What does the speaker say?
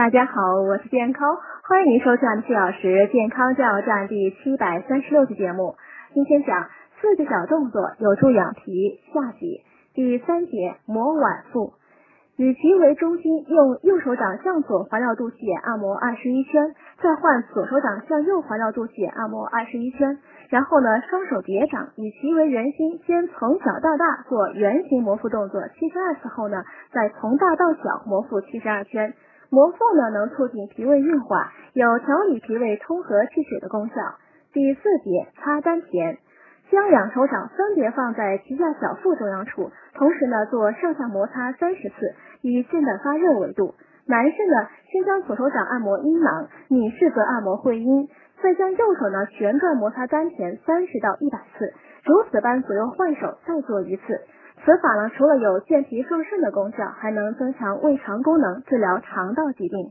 大家好，我是健康，欢迎您收看四小时健康加油站第七百三十六期节目。今天讲四个小动作有助养脾下体。第三节摩脘腹，以脐为中心，用右手掌向左环绕肚脐眼按摩二十一圈，再换左手掌向右环绕肚脐眼按摩二十一圈。然后呢，双手叠掌，以脐为圆心，先从小到大做圆形摩腹动作七十二次后呢，再从大到小摩腹七十二圈。摩腹呢，能促进脾胃运化，有调理脾胃、通和气血的功效。第四节擦丹田，将两手掌分别放在脐下小腹中央处，同时呢做上下摩擦三十次，以近的发热为度。男士呢，先将左手掌按摩阴囊，女士则按摩会阴，再将右手呢旋转摩擦丹田三十到一百次，如此般左右换手再做一次。此法呢，除了有健脾壮肾的功效，还能增强胃肠功能，治疗肠道疾病。